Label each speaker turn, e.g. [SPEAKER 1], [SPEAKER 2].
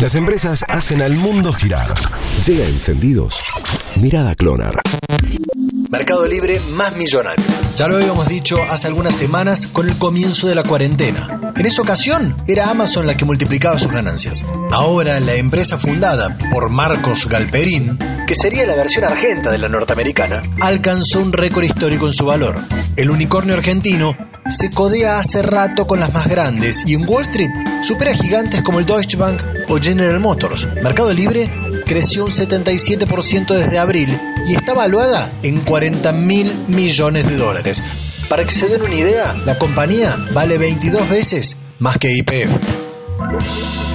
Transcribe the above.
[SPEAKER 1] Las empresas hacen al mundo girar. Llega encendidos. Mirada Clonar.
[SPEAKER 2] Mercado Libre más millonario. Ya lo habíamos dicho hace algunas semanas con el comienzo de la cuarentena. En esa ocasión era Amazon la que multiplicaba sus ganancias. Ahora la empresa fundada por Marcos Galperín, que sería la versión argenta de la norteamericana, alcanzó un récord histórico en su valor. El unicornio argentino se codea hace rato con las más grandes y en Wall Street supera gigantes como el Deutsche Bank o General Motors. Mercado Libre creció un 77% desde abril y está valuada en 40 mil millones de dólares. Para que se den una idea, la compañía vale 22 veces más que IPF.